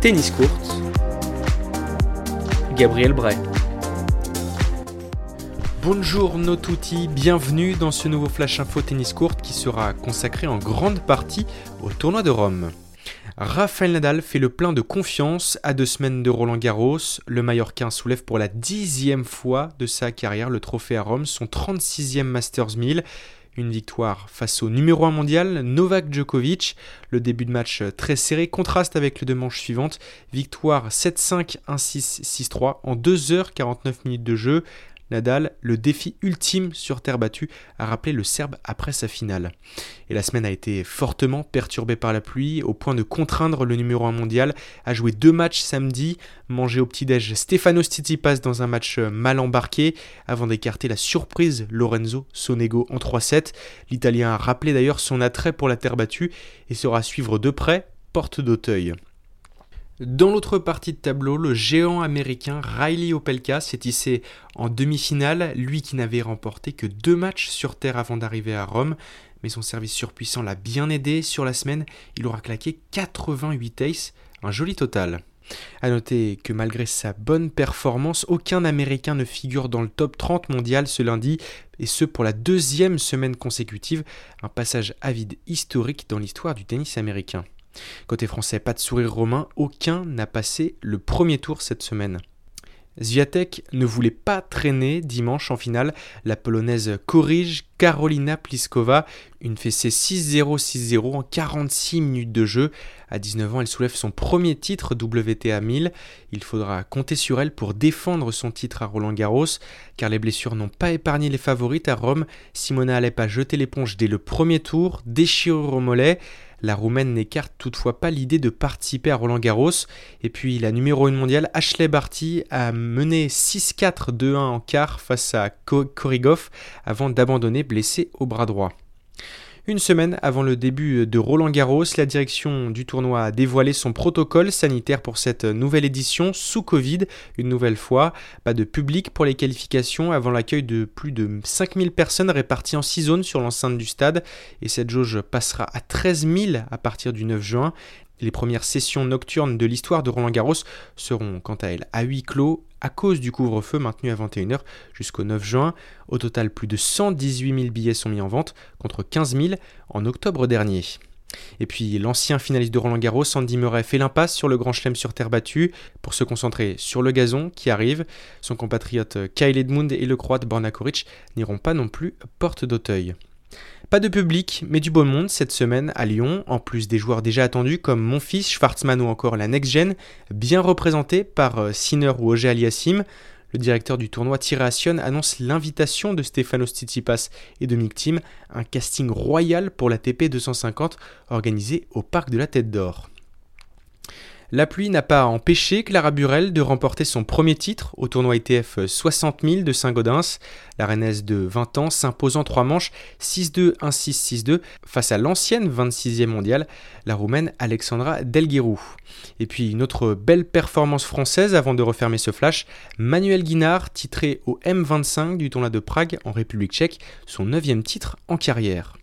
Tennis Court, Gabriel Bray. Bonjour tutti, bienvenue dans ce nouveau Flash Info Tennis Court qui sera consacré en grande partie au tournoi de Rome. Rafael Nadal fait le plein de confiance à deux semaines de Roland Garros. Le Mallorquin soulève pour la dixième fois de sa carrière le trophée à Rome, son 36e Masters 1000. Une victoire face au numéro 1 mondial, Novak Djokovic. Le début de match très serré contraste avec les deux manches suivantes. Victoire 7-5, 1-6, 6-3 en 2h49 minutes de jeu. Nadal, le défi ultime sur terre battue, a rappelé le Serbe après sa finale. Et la semaine a été fortement perturbée par la pluie, au point de contraindre le numéro 1 mondial à jouer deux matchs samedi, manger au petit-déj Stefano Tsitsipas dans un match mal embarqué, avant d'écarter la surprise Lorenzo Sonego en 3-7. L'Italien a rappelé d'ailleurs son attrait pour la terre battue et sera suivre de près Porte d'Auteuil. Dans l'autre partie de tableau, le géant américain Riley Opelka s'est hissé en demi-finale, lui qui n'avait remporté que deux matchs sur terre avant d'arriver à Rome, mais son service surpuissant l'a bien aidé. Sur la semaine, il aura claqué 88 aces, un joli total. A noter que malgré sa bonne performance, aucun Américain ne figure dans le top 30 mondial ce lundi, et ce pour la deuxième semaine consécutive, un passage avide historique dans l'histoire du tennis américain. Côté français, pas de sourire romain, aucun n'a passé le premier tour cette semaine. Zviatek ne voulait pas traîner dimanche en finale. La polonaise corrige Karolina Pliskova, une fessée 6-0-6-0 en 46 minutes de jeu. À 19 ans, elle soulève son premier titre WTA 1000. Il faudra compter sur elle pour défendre son titre à Roland Garros, car les blessures n'ont pas épargné les favorites à Rome. Simona Alep a jeté l'éponge dès le premier tour, déchirure au mollet. La Roumaine n'écarte toutefois pas l'idée de participer à Roland Garros. Et puis la numéro 1 mondiale, Ashley Barty, a mené 6-4 2-1 en quart face à Korigov avant d'abandonner blessé au bras droit. Une semaine avant le début de Roland Garros, la direction du tournoi a dévoilé son protocole sanitaire pour cette nouvelle édition sous Covid. Une nouvelle fois, pas de public pour les qualifications avant l'accueil de plus de 5000 personnes réparties en 6 zones sur l'enceinte du stade. Et cette jauge passera à 13 000 à partir du 9 juin. Les premières sessions nocturnes de l'histoire de Roland Garros seront quant à elles à huis clos à cause du couvre-feu maintenu à 21h jusqu'au 9 juin. Au total, plus de 118 000 billets sont mis en vente contre 15 000 en octobre dernier. Et puis l'ancien finaliste de Roland Garros, Andy Murray, fait l'impasse sur le Grand Chelem sur terre battue pour se concentrer sur le gazon qui arrive. Son compatriote Kyle Edmund et le croate Borna Koric n'iront pas non plus porte d'Auteuil. Pas de public, mais du beau monde cette semaine à Lyon, en plus des joueurs déjà attendus comme mon fils, Schwarzman ou encore la Next Gen, bien représentés par euh, Sinner ou Oger Aliassim. Le directeur du tournoi Tiration annonce l'invitation de Stefanos Tsitsipas et de Mick Team, un casting royal pour la TP 250 organisé au Parc de la Tête d'Or. La pluie n'a pas empêché Clara Burel de remporter son premier titre au tournoi ITF 60 000 de Saint-Gaudens. La Rennaise de 20 ans s'impose en trois manches 6-2, 1-6, 6-2 face à l'ancienne 26e mondiale, la Roumaine Alexandra Delguerou. Et puis une autre belle performance française avant de refermer ce flash, Manuel Guinard titré au M25 du tournoi de Prague en République tchèque, son neuvième titre en carrière.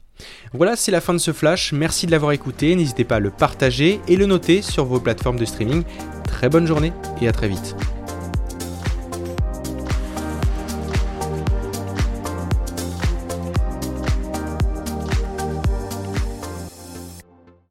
Voilà, c'est la fin de ce flash. Merci de l'avoir écouté. N'hésitez pas à le partager et le noter sur vos plateformes de streaming. Très bonne journée et à très vite.